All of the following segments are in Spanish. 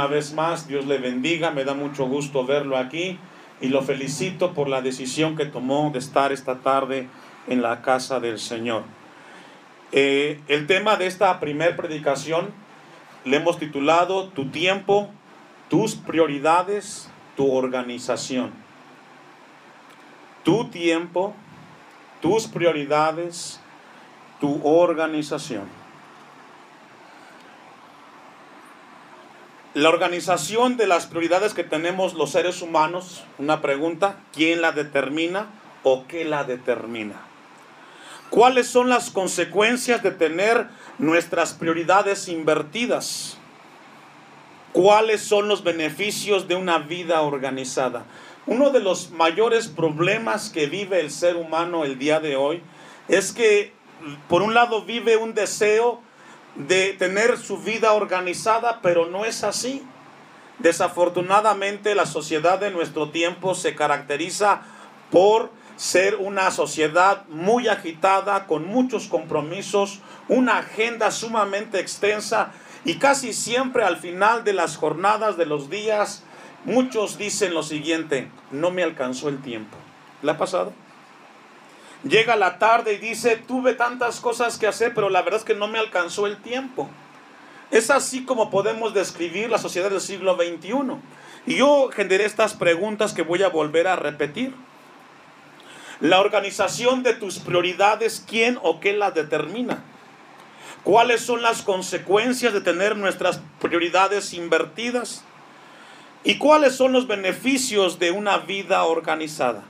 Una vez más, Dios le bendiga, me da mucho gusto verlo aquí y lo felicito por la decisión que tomó de estar esta tarde en la casa del Señor. Eh, el tema de esta primer predicación le hemos titulado Tu tiempo, tus prioridades, tu organización. Tu tiempo, tus prioridades, tu organización. La organización de las prioridades que tenemos los seres humanos, una pregunta, ¿quién la determina o qué la determina? ¿Cuáles son las consecuencias de tener nuestras prioridades invertidas? ¿Cuáles son los beneficios de una vida organizada? Uno de los mayores problemas que vive el ser humano el día de hoy es que por un lado vive un deseo de tener su vida organizada, pero no es así. Desafortunadamente la sociedad de nuestro tiempo se caracteriza por ser una sociedad muy agitada, con muchos compromisos, una agenda sumamente extensa y casi siempre al final de las jornadas de los días, muchos dicen lo siguiente, no me alcanzó el tiempo. ¿Le ha pasado? Llega la tarde y dice, tuve tantas cosas que hacer, pero la verdad es que no me alcanzó el tiempo. Es así como podemos describir la sociedad del siglo XXI. Y yo generé estas preguntas que voy a volver a repetir. La organización de tus prioridades, ¿quién o qué la determina? ¿Cuáles son las consecuencias de tener nuestras prioridades invertidas? ¿Y cuáles son los beneficios de una vida organizada?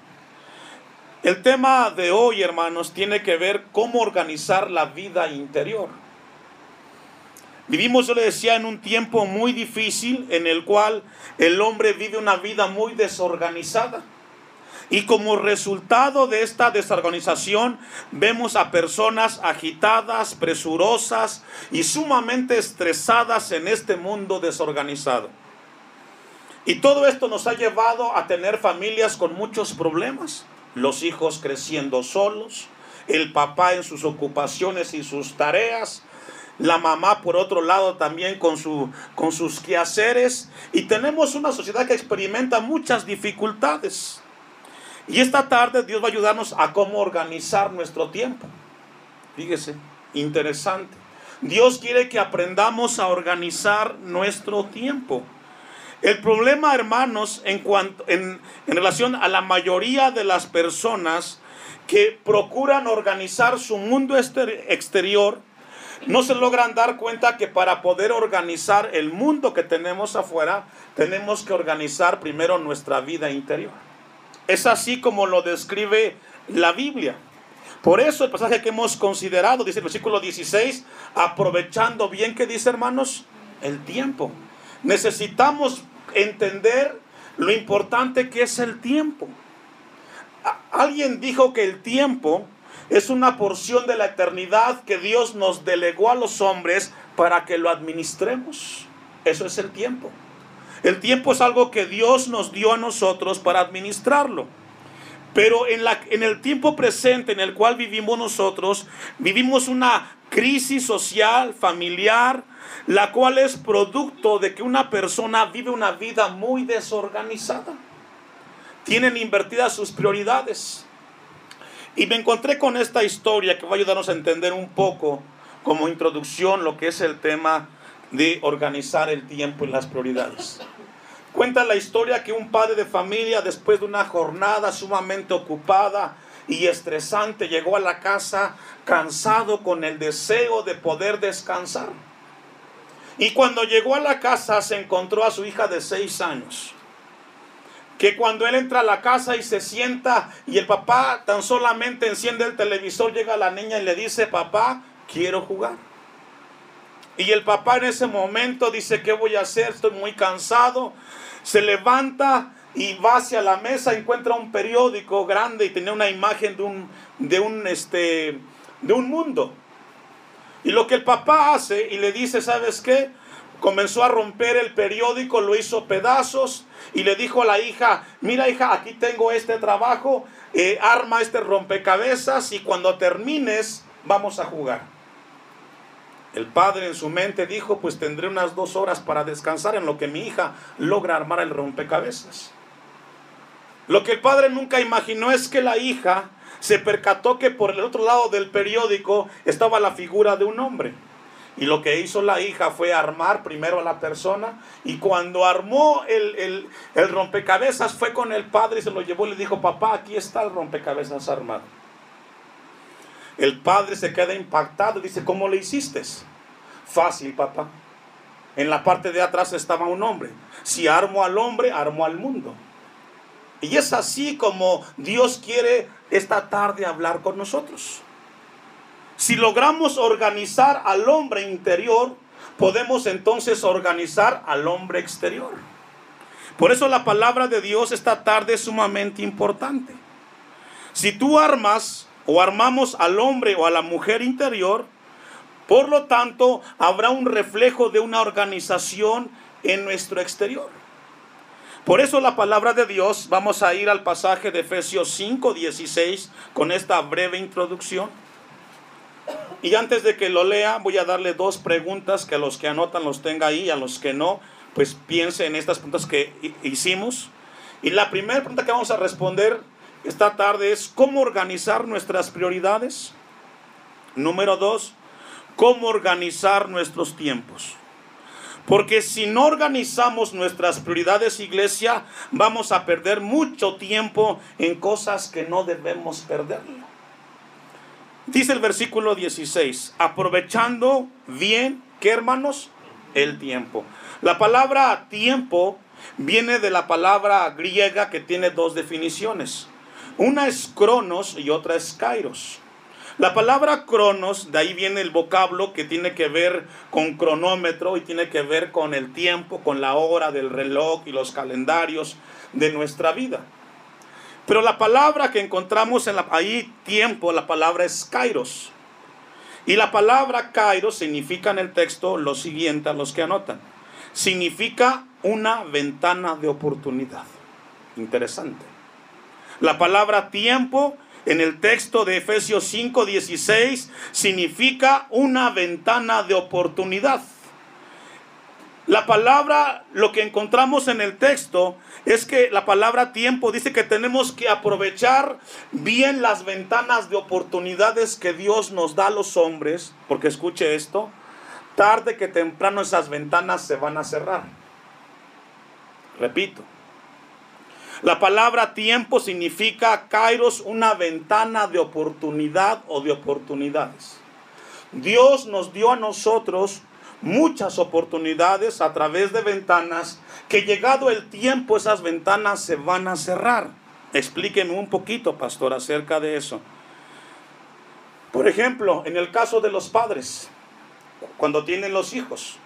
El tema de hoy, hermanos, tiene que ver cómo organizar la vida interior. Vivimos, yo le decía, en un tiempo muy difícil en el cual el hombre vive una vida muy desorganizada. Y como resultado de esta desorganización, vemos a personas agitadas, presurosas y sumamente estresadas en este mundo desorganizado. Y todo esto nos ha llevado a tener familias con muchos problemas los hijos creciendo solos, el papá en sus ocupaciones y sus tareas, la mamá por otro lado también con, su, con sus quehaceres y tenemos una sociedad que experimenta muchas dificultades. Y esta tarde Dios va a ayudarnos a cómo organizar nuestro tiempo. Fíjese, interesante. Dios quiere que aprendamos a organizar nuestro tiempo. El problema, hermanos, en, cuanto, en, relación a la mayoría de las personas que procuran organizar su mundo exterior, no se logran dar cuenta que para poder organizar el mundo que tenemos afuera, tenemos que organizar primero nuestra vida interior. Es así como lo describe la Biblia. Por eso el pasaje que hemos considerado, dice el versículo 16, aprovechando bien que dice hermanos, el tiempo. Necesitamos entender lo importante que es el tiempo. Alguien dijo que el tiempo es una porción de la eternidad que Dios nos delegó a los hombres para que lo administremos. Eso es el tiempo. El tiempo es algo que Dios nos dio a nosotros para administrarlo. Pero en, la, en el tiempo presente en el cual vivimos nosotros, vivimos una crisis social, familiar, la cual es producto de que una persona vive una vida muy desorganizada. Tienen invertidas sus prioridades. Y me encontré con esta historia que va a ayudarnos a entender un poco como introducción lo que es el tema de organizar el tiempo y las prioridades. Cuenta la historia que un padre de familia, después de una jornada sumamente ocupada y estresante, llegó a la casa cansado con el deseo de poder descansar. Y cuando llegó a la casa se encontró a su hija de seis años. Que cuando él entra a la casa y se sienta y el papá tan solamente enciende el televisor, llega la niña y le dice, papá, quiero jugar. Y el papá en ese momento dice, ¿qué voy a hacer? Estoy muy cansado. Se levanta y va hacia la mesa, encuentra un periódico grande y tiene una imagen de un, de un, este, de un mundo. Y lo que el papá hace y le dice, ¿sabes qué? Comenzó a romper el periódico, lo hizo pedazos y le dijo a la hija, mira hija, aquí tengo este trabajo, eh, arma este rompecabezas y cuando termines vamos a jugar. El padre en su mente dijo, pues tendré unas dos horas para descansar en lo que mi hija logra armar el rompecabezas. Lo que el padre nunca imaginó es que la hija se percató que por el otro lado del periódico estaba la figura de un hombre. Y lo que hizo la hija fue armar primero a la persona y cuando armó el, el, rompecabezas fue con el padre y se lo llevó y le dijo, papá, aquí está el rompecabezas armado. El padre se queda impactado y dice, ¿cómo le hiciste? Fácil, papá. En la parte de atrás estaba un hombre. Si armo al hombre, armo al mundo. Y es así como Dios quiere esta tarde hablar con nosotros. Si logramos organizar al hombre interior, podemos entonces organizar al hombre exterior. Por eso la palabra de Dios esta tarde es sumamente importante. Si tú armas o armamos al hombre o a la mujer interior, por lo tanto habrá un reflejo de una organización en nuestro exterior. Por eso la palabra de Dios, vamos a ir al pasaje de Efesios 5, 16 con esta breve introducción. Y antes de que lo lea, voy a darle dos preguntas que a los que anotan los tenga ahí, a los que no, pues piense en estas preguntas que hicimos. Y la primera pregunta que vamos a responder esta tarde es cómo organizar nuestras prioridades. Número dos, cómo organizar nuestros tiempos. Porque si no organizamos nuestras prioridades, iglesia, vamos a perder mucho tiempo en cosas que no debemos perderlo. Dice el versículo 16, aprovechando bien, ¿qué hermanos? El tiempo. La palabra tiempo viene de la palabra griega que tiene dos definiciones. Una es cronos y otra es kairos. La palabra cronos, de ahí viene el vocablo que tiene que ver con cronómetro y tiene que ver con el tiempo, con la hora del reloj y los calendarios de nuestra vida. Pero la palabra que encontramos en la, ahí tiempo, la palabra es kairos. Y la palabra kairos significa en el texto lo siguiente a los que anotan. Significa una ventana de oportunidad. Interesante. La palabra tiempo en el texto de Efesios 5:16 significa una ventana de oportunidad. La palabra, lo que encontramos en el texto es que la palabra tiempo dice que tenemos que aprovechar bien las ventanas de oportunidades que Dios nos da a los hombres, porque escuche esto, tarde que temprano esas ventanas se van a cerrar. Repito, la palabra tiempo significa, Kairos, una ventana de oportunidad o de oportunidades. Dios nos dio a nosotros muchas oportunidades a través de ventanas que llegado el tiempo esas ventanas se van a cerrar. Explíqueme un poquito, pastor, acerca de eso. Por ejemplo, en el caso de los padres, cuando tienen los hijos,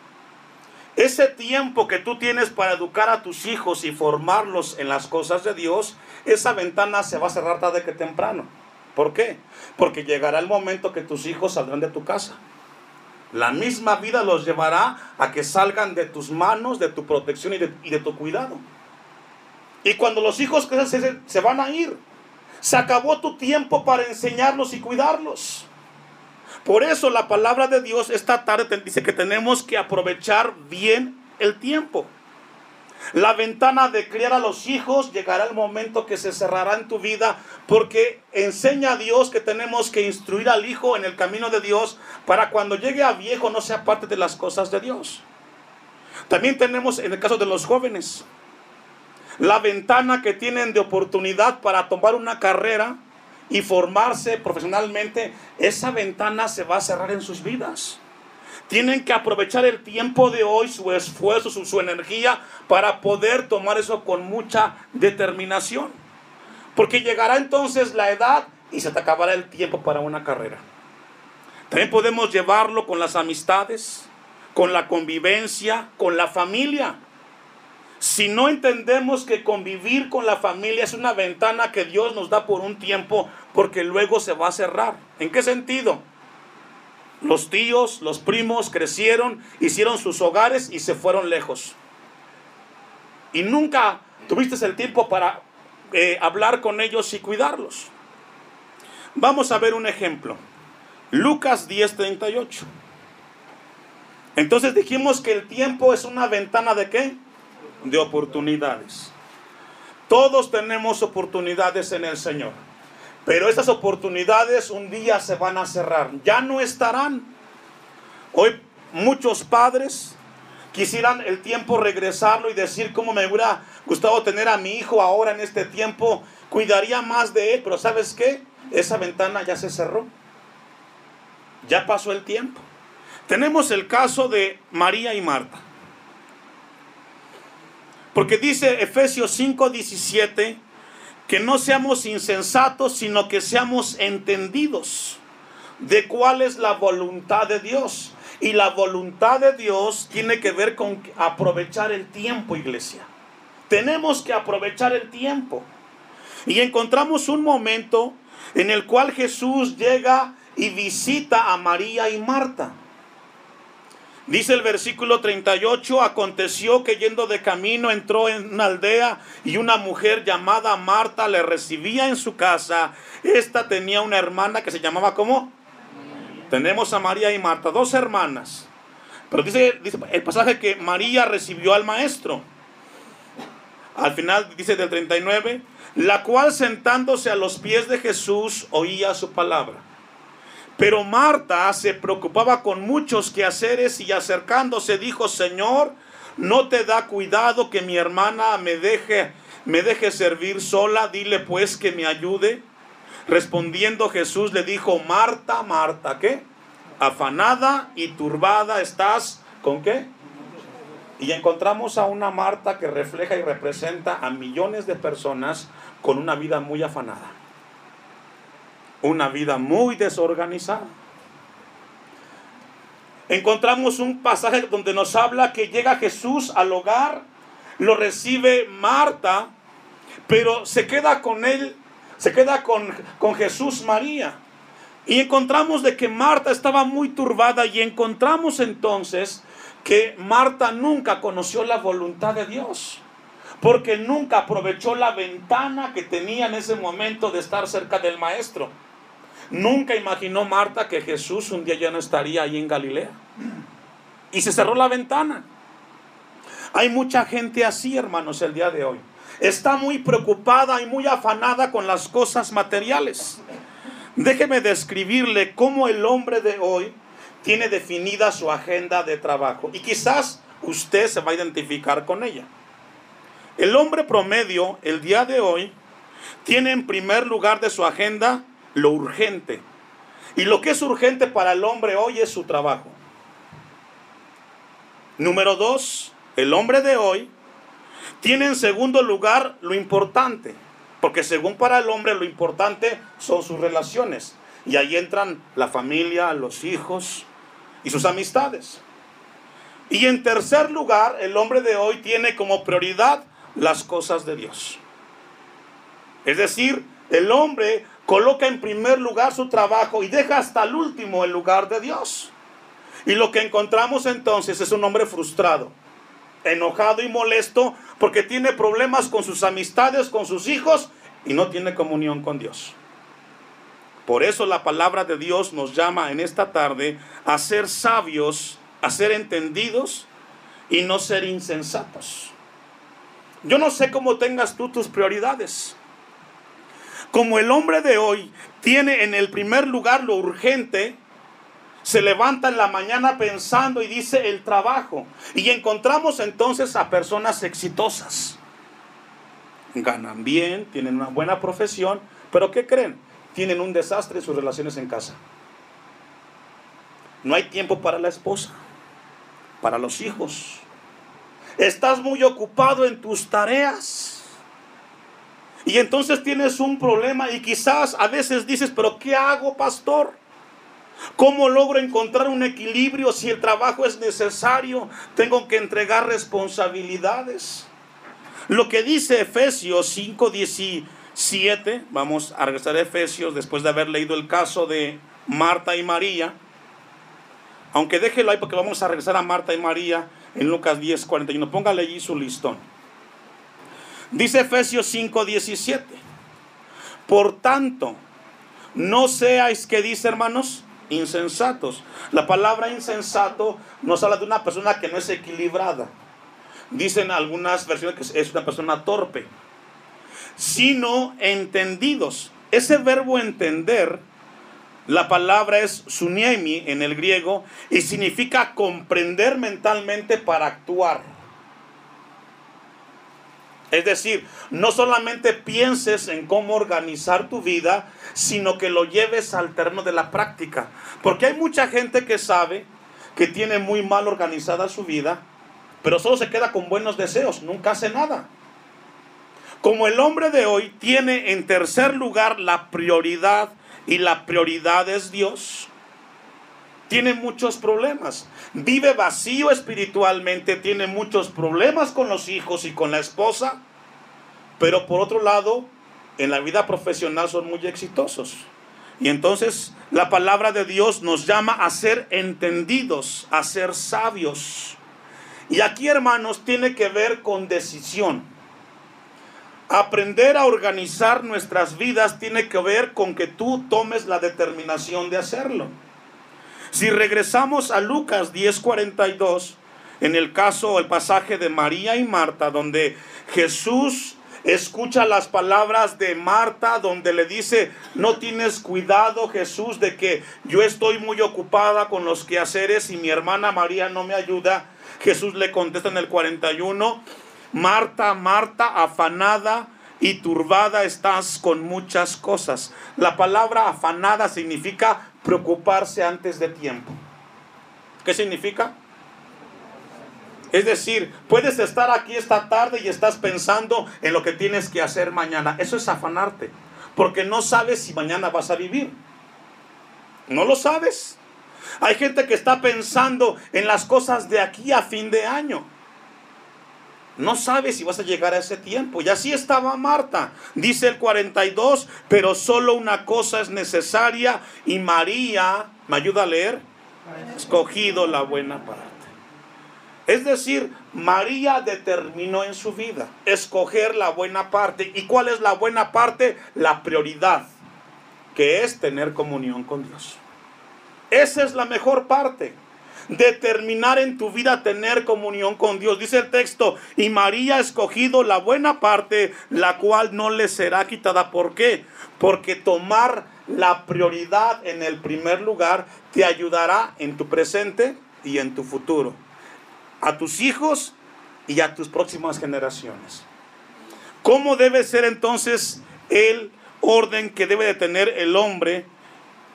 ese tiempo que tú tienes para educar a tus hijos y formarlos en las cosas de Dios, esa ventana se va a cerrar tarde que temprano. ¿Por qué? Porque llegará el momento que tus hijos saldrán de tu casa. La misma vida los llevará a que salgan de tus manos, de tu protección y de, tu cuidado. Y cuando los hijos crecen, se, se van a ir. Se acabó tu tiempo para enseñarlos y cuidarlos. Por eso la palabra de Dios esta tarde dice que tenemos que aprovechar bien el tiempo. La ventana de criar a los hijos llegará el momento que se cerrará en tu vida porque enseña a Dios que tenemos que instruir al hijo en el camino de Dios para cuando llegue a viejo no sea parte de las cosas de Dios. También tenemos en el caso de los jóvenes la ventana que tienen de oportunidad para tomar una carrera y formarse profesionalmente, esa ventana se va a cerrar en sus vidas. Tienen que aprovechar el tiempo de hoy, su esfuerzo, su, energía, para poder tomar eso con mucha determinación. Porque llegará entonces la edad y se te acabará el tiempo para una carrera. También podemos llevarlo con las amistades, con la convivencia, con la familia. Si no entendemos que convivir con la familia es una ventana que Dios nos da por un tiempo, porque luego se va a cerrar. ¿En qué sentido? Los tíos, los primos crecieron, hicieron sus hogares y se fueron lejos. Y nunca tuviste el tiempo para eh, hablar con ellos y cuidarlos. Vamos a ver un ejemplo. Lucas 10:38. Entonces dijimos que el tiempo es una ventana de qué? De oportunidades. Todos tenemos oportunidades en el Señor. Pero estas oportunidades un día se van a cerrar. Ya no estarán. Hoy muchos padres quisieran el tiempo regresarlo y decir cómo me hubiera gustado tener a mi hijo ahora en este tiempo. Cuidaría más de él. Pero ¿sabes qué? Esa ventana ya se cerró. Ya pasó el tiempo. Tenemos el caso de María y Marta. Porque dice Efesios 5:17 que no seamos insensatos, sino que seamos entendidos de cuál es la voluntad de Dios. Y la voluntad de Dios tiene que ver con aprovechar el tiempo, iglesia. Tenemos que aprovechar el tiempo. Y encontramos un momento en el cual Jesús llega y visita a María y Marta. Dice el versículo 38, aconteció que yendo de camino entró en una aldea y una mujer llamada Marta le recibía en su casa. Esta tenía una hermana que se llamaba ¿cómo? Tenemos a María y Marta, dos hermanas. Pero dice, dice el pasaje que María recibió al maestro. Al final dice del 39, la cual sentándose a los pies de Jesús oía su palabra. Pero Marta se preocupaba con muchos quehaceres y acercándose dijo, Señor, no te da cuidado que mi hermana me deje, me deje servir sola, dile pues que me ayude. Respondiendo Jesús le dijo, Marta, Marta, ¿qué? Afanada y turbada estás, ¿con qué? Y encontramos a una Marta que refleja y representa a millones de personas con una vida muy afanada una vida muy desorganizada. Encontramos un pasaje donde nos habla que llega Jesús al hogar, lo recibe Marta, pero se queda con él, se queda con, con Jesús María. Y encontramos de que Marta estaba muy turbada y encontramos entonces que Marta nunca conoció la voluntad de Dios, porque nunca aprovechó la ventana que tenía en ese momento de estar cerca del maestro. Nunca imaginó Marta que Jesús un día ya no estaría ahí en Galilea. Y se cerró la ventana. Hay mucha gente así, hermanos, el día de hoy. Está muy preocupada y muy afanada con las cosas materiales. Déjeme describirle cómo el hombre de hoy tiene definida su agenda de trabajo. Y quizás usted se va a identificar con ella. El hombre promedio, el día de hoy, tiene en primer lugar de su agenda lo urgente. Y lo que es urgente para el hombre hoy es su trabajo. Número dos, el hombre de hoy tiene en segundo lugar lo importante. Porque según para el hombre lo importante son sus relaciones. Y ahí entran la familia, los hijos y sus amistades. Y en tercer lugar, el hombre de hoy tiene como prioridad las cosas de Dios. Es decir, el hombre coloca en primer lugar su trabajo y deja hasta el último el lugar de Dios. Y lo que encontramos entonces es un hombre frustrado, enojado y molesto porque tiene problemas con sus amistades, con sus hijos y no tiene comunión con Dios. Por eso la palabra de Dios nos llama en esta tarde a ser sabios, a ser entendidos y no ser insensatos. Yo no sé cómo tengas tú tus prioridades. Como el hombre de hoy tiene en el primer lugar lo urgente, se levanta en la mañana pensando y dice el trabajo. Y encontramos entonces a personas exitosas. Ganan bien, tienen una buena profesión, pero ¿qué creen? Tienen un desastre en sus relaciones en casa. No hay tiempo para la esposa, para los hijos. Estás muy ocupado en tus tareas. Y entonces tienes un problema y quizás a veces dices, pero ¿qué hago, pastor? ¿Cómo logro encontrar un equilibrio si el trabajo es necesario? Tengo que entregar responsabilidades. Lo que dice Efesios 5:17, vamos a regresar a Efesios después de haber leído el caso de Marta y María. Aunque déjelo ahí porque vamos a regresar a Marta y María en Lucas 10:41. Póngale allí su listón. Dice Efesios 5:17. Por tanto, no seáis, que dice hermanos? insensatos. La palabra insensato nos habla de una persona que no es equilibrada. Dicen algunas versiones que es una persona torpe, sino entendidos. Ese verbo entender, la palabra es suniemi en el griego y significa comprender mentalmente para actuar. Es decir, no solamente pienses en cómo organizar tu vida, sino que lo lleves al terreno de la práctica. Porque hay mucha gente que sabe que tiene muy mal organizada su vida, pero solo se queda con buenos deseos, nunca hace nada. Como el hombre de hoy tiene en tercer lugar la prioridad y la prioridad es Dios, tiene muchos problemas. Vive vacío espiritualmente, tiene muchos problemas con los hijos y con la esposa, pero por otro lado, en la vida profesional son muy exitosos. Y entonces la palabra de Dios nos llama a ser entendidos, a ser sabios. Y aquí, hermanos, tiene que ver con decisión. Aprender a organizar nuestras vidas tiene que ver con que tú tomes la determinación de hacerlo. Si regresamos a Lucas 10:42, en el caso, el pasaje de María y Marta, donde Jesús escucha las palabras de Marta, donde le dice, no tienes cuidado Jesús de que yo estoy muy ocupada con los quehaceres y mi hermana María no me ayuda. Jesús le contesta en el 41, Marta, Marta, afanada y turbada estás con muchas cosas. La palabra afanada significa preocuparse antes de tiempo. ¿Qué significa? Es decir, puedes estar aquí esta tarde y estás pensando en lo que tienes que hacer mañana. Eso es afanarte, porque no sabes si mañana vas a vivir. No lo sabes. Hay gente que está pensando en las cosas de aquí a fin de año. No sabes si vas a llegar a ese tiempo. Y así estaba Marta. Dice el 42, pero solo una cosa es necesaria y María, ¿me ayuda a leer? Escogido la buena parte. Es decir, María determinó en su vida escoger la buena parte. ¿Y cuál es la buena parte? La prioridad, que es tener comunión con Dios. Esa es la mejor parte determinar en tu vida tener comunión con Dios. Dice el texto, y María ha escogido la buena parte, la cual no le será quitada. ¿Por qué? Porque tomar la prioridad en el primer lugar te ayudará en tu presente y en tu futuro. A tus hijos y a tus próximas generaciones. ¿Cómo debe ser entonces el orden que debe de tener el hombre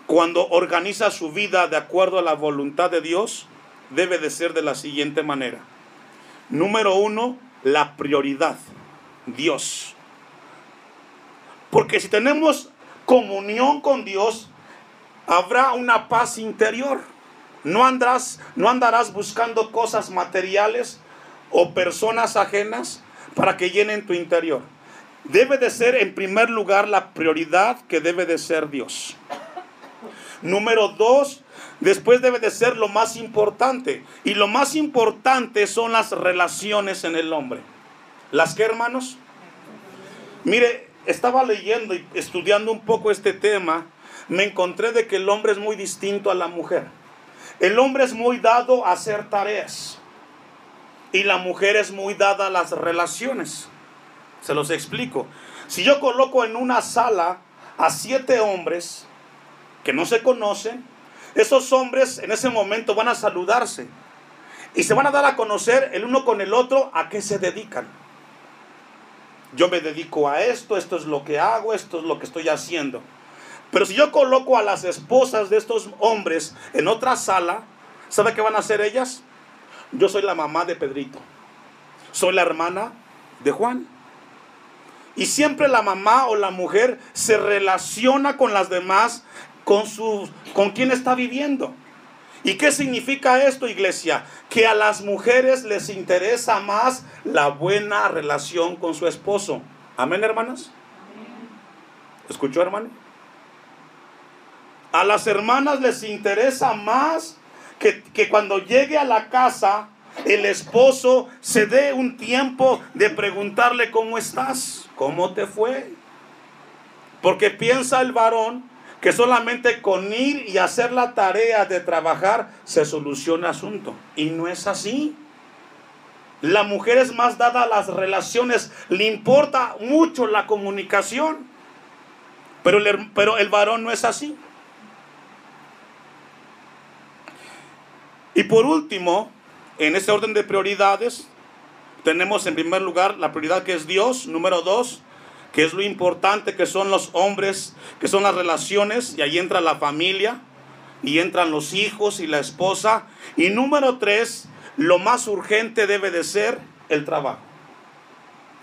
cuando organiza su vida de acuerdo a la voluntad de Dios, debe de ser de la siguiente manera. Número uno, la prioridad, Dios. Porque si tenemos comunión con Dios, habrá una paz interior. No andarás, no andarás buscando cosas materiales o personas ajenas para que llenen tu interior. Debe de ser en primer lugar la prioridad que debe de ser Dios. Número dos, después debe de ser lo más importante. Y lo más importante son las relaciones en el hombre. ¿Las que, hermanos? Mire, estaba leyendo y estudiando un poco este tema. Me encontré de que el hombre es muy distinto a la mujer. El hombre es muy dado a hacer tareas. Y la mujer es muy dada a las relaciones. Se los explico. Si yo coloco en una sala a siete hombres, que no se conocen, esos hombres en ese momento van a saludarse y se van a dar a conocer el uno con el otro a qué se dedican. Yo me dedico a esto, esto es lo que hago, esto es lo que estoy haciendo. Pero si yo coloco a las esposas de estos hombres en otra sala, ¿sabe qué van a hacer ellas? Yo soy la mamá de Pedrito. Soy la hermana de Juan. Y siempre la mamá o la mujer se relaciona con las demás con, su, con quién está viviendo. ¿Y qué significa esto, iglesia? Que a las mujeres les interesa más la buena relación con su esposo. Amén, hermanas. ¿Escuchó, hermano? A las hermanas les interesa más que, que cuando llegue a la casa el esposo se dé un tiempo de preguntarle cómo estás, cómo te fue. Porque piensa el varón que solamente con ir y hacer la tarea de trabajar se soluciona el asunto. Y no es así. La mujer es más dada a las relaciones, le importa mucho la comunicación, pero pero el varón no es así. Y por último, en ese orden de prioridades, tenemos en primer lugar la prioridad que es Dios, número dos, que es lo importante que son los hombres, que son las relaciones, y ahí entra la familia, y entran los hijos y la esposa. Y número tres, lo más urgente debe de ser el trabajo.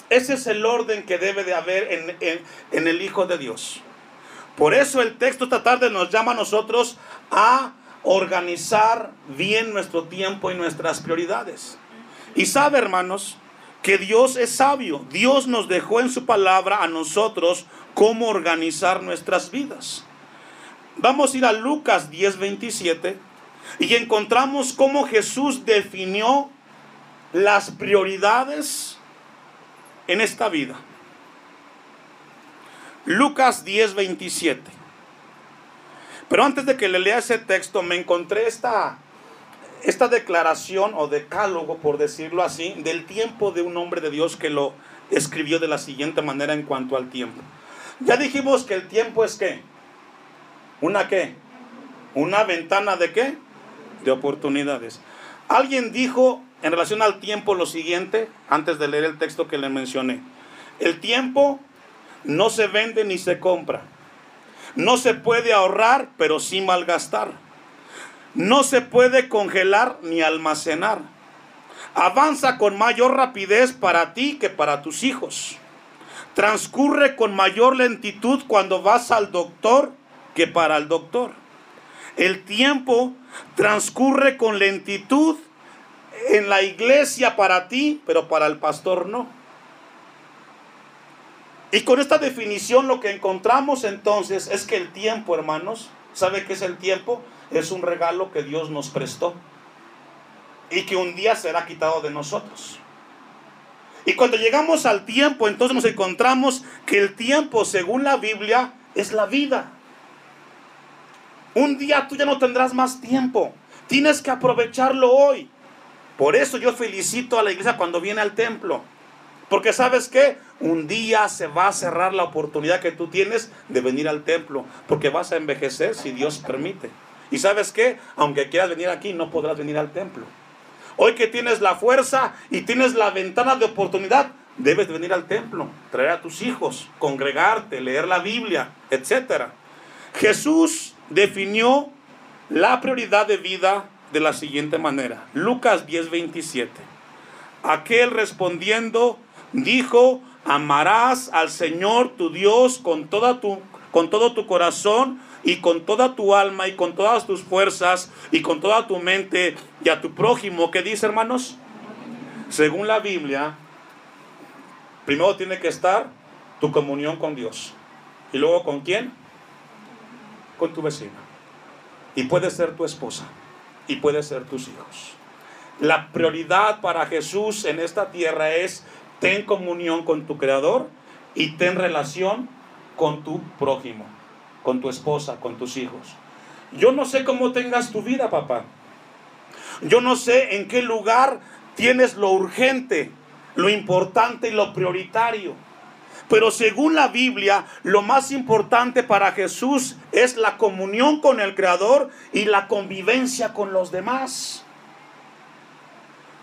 Ese es el orden que debe de haber en, en el Hijo de Dios. Por eso el texto esta tarde nos llama a nosotros a organizar bien nuestro tiempo y nuestras prioridades. Y sabe, hermanos, que Dios es sabio. Dios nos dejó en su palabra a nosotros cómo organizar nuestras vidas. Vamos a ir a Lucas 10:27 y encontramos cómo Jesús definió las prioridades en esta vida. Lucas 10:27. Pero antes de que le lea ese texto, me encontré esta, esta declaración o decálogo, por decirlo así, del tiempo de un hombre de Dios que lo escribió de la siguiente manera en cuanto al tiempo. Ya dijimos que el tiempo es qué? ¿Una qué? ¿Una ventana de qué? De oportunidades. Alguien dijo en relación al tiempo lo siguiente, antes de leer el texto que le mencioné. El tiempo no se vende ni se compra. No se puede ahorrar, pero sí malgastar. No se puede congelar ni almacenar. Avanza con mayor rapidez para ti que para tus hijos. Transcurre con mayor lentitud cuando vas al doctor que para el doctor. El tiempo transcurre con lentitud en la iglesia para ti, pero para el pastor no. Y con esta definición lo que encontramos entonces es que el tiempo, hermanos, ¿sabe qué es el tiempo? Es un regalo que Dios nos prestó y que un día será quitado de nosotros. Y cuando llegamos al tiempo, entonces nos encontramos que el tiempo, según la Biblia, es la vida. Un día tú ya no tendrás más tiempo. Tienes que aprovecharlo hoy. Por eso yo felicito a la iglesia cuando viene al templo. Porque sabes qué? Un día se va a cerrar la oportunidad que tú tienes de venir al templo. Porque vas a envejecer si Dios permite. Y sabes qué? Aunque quieras venir aquí, no podrás venir al templo. Hoy que tienes la fuerza y tienes la ventana de oportunidad, debes venir al templo, traer a tus hijos, congregarte, leer la Biblia, etc. Jesús definió la prioridad de vida de la siguiente manera. Lucas 10:27. Aquel respondiendo dijo, amarás al Señor tu Dios con, toda tu, con todo tu corazón y con toda tu alma y con todas tus fuerzas y con toda tu mente y a tu prójimo. ¿Qué dice, hermanos? Según la Biblia, primero tiene que estar tu comunión con Dios. ¿Y luego con quién? Con tu vecino. Y puede ser tu esposa. Y puede ser tus hijos. La prioridad para Jesús en esta tierra es ten comunión con tu Creador y ten relación con tu prójimo, con tu esposa, con tus hijos. Yo no sé cómo tengas tu vida, papá. Yo no sé en qué lugar tienes lo urgente, lo importante y lo prioritario. Pero según la Biblia, lo más importante para Jesús es la comunión con el Creador y la convivencia con los demás.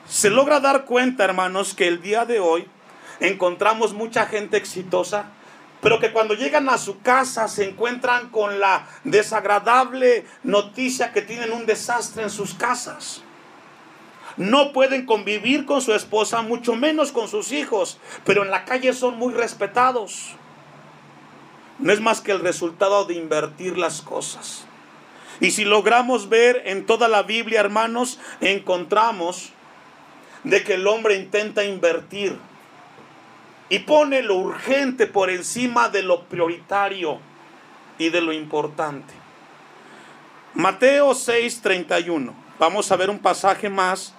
Se logra dar cuenta, hermanos, que el día de hoy encontramos mucha gente exitosa, pero que cuando llegan a su casa se encuentran con la desagradable noticia que tienen un desastre en sus casas. No pueden convivir con su esposa, mucho menos con sus hijos, pero en la calle son muy respetados. No es más que el resultado de invertir las cosas. Y si logramos ver en toda la Biblia, hermanos, encontramos de que el hombre intenta invertir y pone lo urgente por encima de lo prioritario y de lo importante. Mateo 6:31. Vamos a ver un pasaje más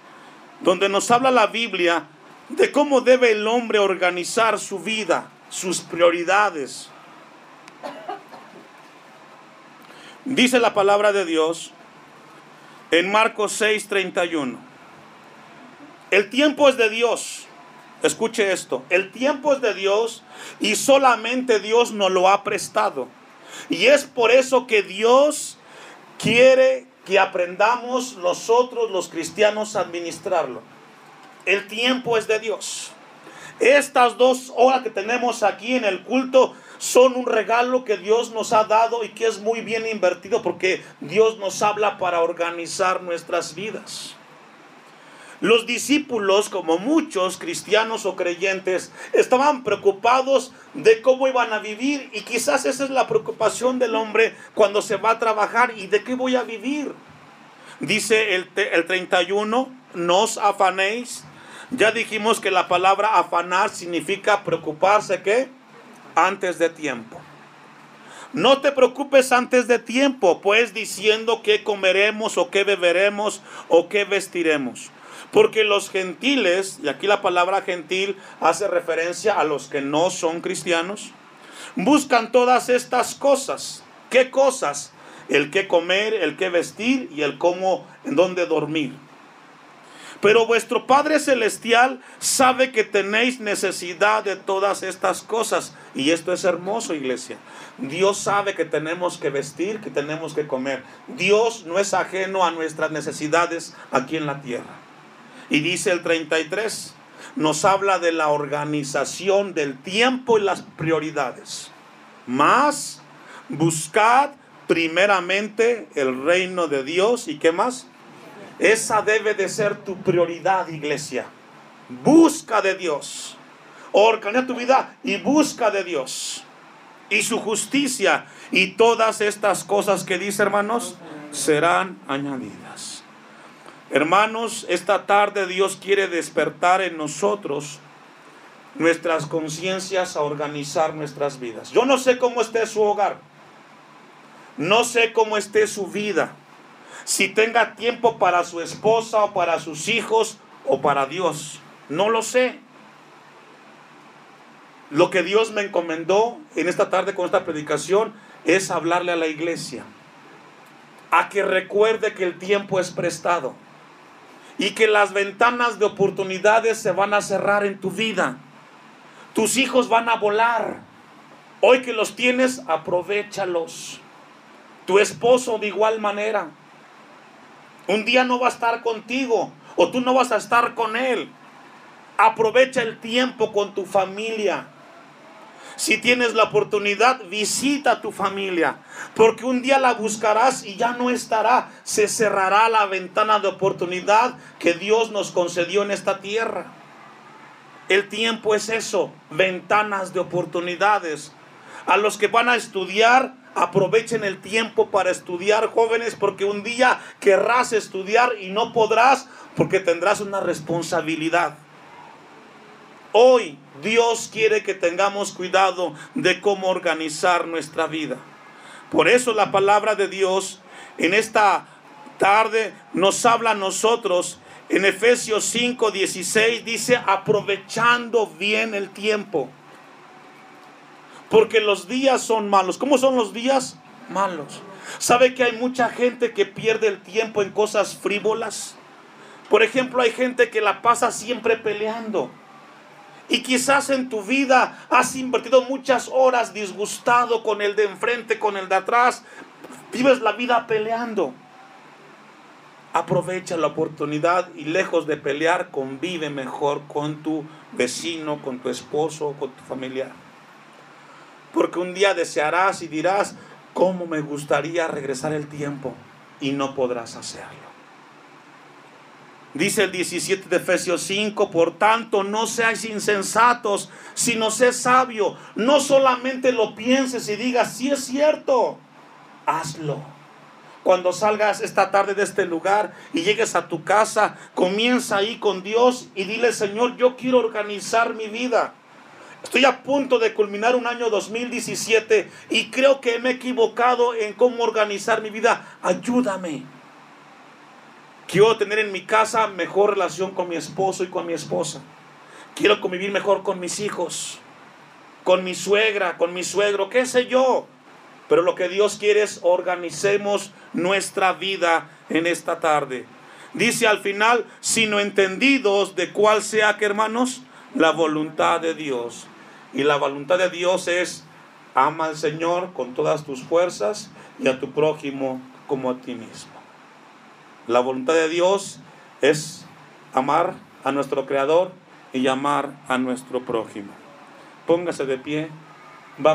donde nos habla la Biblia de cómo debe el hombre organizar su vida, sus prioridades. Dice la palabra de Dios en Marcos 6:31. El tiempo es de Dios. Escuche esto. El tiempo es de Dios y solamente Dios nos lo ha prestado. Y es por eso que Dios quiere que aprendamos nosotros los cristianos a administrarlo. El tiempo es de Dios. Estas dos horas que tenemos aquí en el culto son un regalo que Dios nos ha dado y que es muy bien invertido porque Dios nos habla para organizar nuestras vidas. Los discípulos, como muchos cristianos o creyentes, estaban preocupados de cómo iban a vivir y quizás esa es la preocupación del hombre cuando se va a trabajar y de qué voy a vivir. Dice el, el 31, no os afanéis ya dijimos que la palabra afanar significa preocuparse ¿qué? Antes de tiempo. No te preocupes antes de tiempo, pues diciendo qué comeremos o qué beberemos o qué vestiremos. Porque los gentiles, y aquí la palabra gentil hace referencia a los que no son cristianos, buscan todas estas cosas. ¿Qué cosas? El qué comer, el qué vestir y el cómo, en dónde dormir. Pero vuestro Padre Celestial sabe que tenéis necesidad de todas estas cosas. Y esto es hermoso, iglesia. Dios sabe que tenemos que vestir, que tenemos que comer. Dios no es ajeno a nuestras necesidades aquí en la tierra. Y dice el 33, nos habla de la organización del tiempo y las prioridades. Más, buscad primeramente el reino de Dios y qué más? Esa debe de ser tu prioridad, iglesia. Busca de Dios. Organiza tu vida y busca de Dios. Y su justicia. Y todas estas cosas que dice, hermanos, serán añadidas. Hermanos, esta tarde Dios quiere despertar en nosotros nuestras conciencias a organizar nuestras vidas. Yo no sé cómo esté su hogar. No sé cómo esté su vida si tenga tiempo para su esposa o para sus hijos o para Dios. No lo sé. Lo que Dios me encomendó en esta tarde con esta predicación es hablarle a la iglesia. A que recuerde que el tiempo es prestado. Y que las ventanas de oportunidades se van a cerrar en tu vida. Tus hijos van a volar. Hoy que los tienes, aprovechalos. Tu esposo de igual manera. Un día no va a estar contigo o tú no vas a estar con él. Aprovecha el tiempo con tu familia. Si tienes la oportunidad, visita a tu familia, porque un día la buscarás y ya no estará. Se cerrará la ventana de oportunidad que Dios nos concedió en esta tierra. El tiempo es eso, ventanas de oportunidades. A los que van a estudiar, Aprovechen el tiempo para estudiar, jóvenes, porque un día querrás estudiar y no podrás porque tendrás una responsabilidad. Hoy Dios quiere que tengamos cuidado de cómo organizar nuestra vida. Por eso la palabra de Dios en esta tarde nos habla a nosotros. En Efesios 5, 16 dice, aprovechando bien el tiempo porque los días son malos. ¿Cómo son los días? Malos. ¿Sabe que hay mucha gente que pierde el tiempo en cosas frívolas? Por ejemplo, hay gente que la pasa siempre peleando. Y quizás en tu vida has invertido muchas horas disgustado con el de enfrente, con el de atrás. Vives la vida peleando. Aprovecha la oportunidad y lejos de pelear, convive mejor con tu vecino, con tu esposo, con tu familiar porque un día desearás y dirás, ¿cómo me gustaría regresar el tiempo? Y no podrás hacerlo. Dice el 17 de Efesios 5, por tanto no seáis insensatos, sino sé sabio. No solamente lo pienses y digas, si es cierto, hazlo. Cuando salgas esta tarde de este lugar y llegues a tu casa, comienza ahí con Dios y dile, Señor, yo quiero organizar mi vida. Estoy a punto de culminar un año 2017 y creo que me he equivocado en cómo organizar mi vida. Ayúdame. Quiero tener en mi casa mejor relación con mi esposo y con mi esposa. Quiero convivir mejor con mis hijos, con mi suegra, con mi suegro, qué sé yo. Pero lo que Dios quiere es organicemos nuestra vida en esta tarde. Dice al final, sino entendidos de cuál sea que hermanos, la voluntad de Dios. Y la voluntad de Dios es, ama al Señor con todas tus fuerzas y a tu prójimo como a ti mismo. La voluntad de Dios es amar a nuestro Creador y amar a nuestro prójimo. Póngase de pie.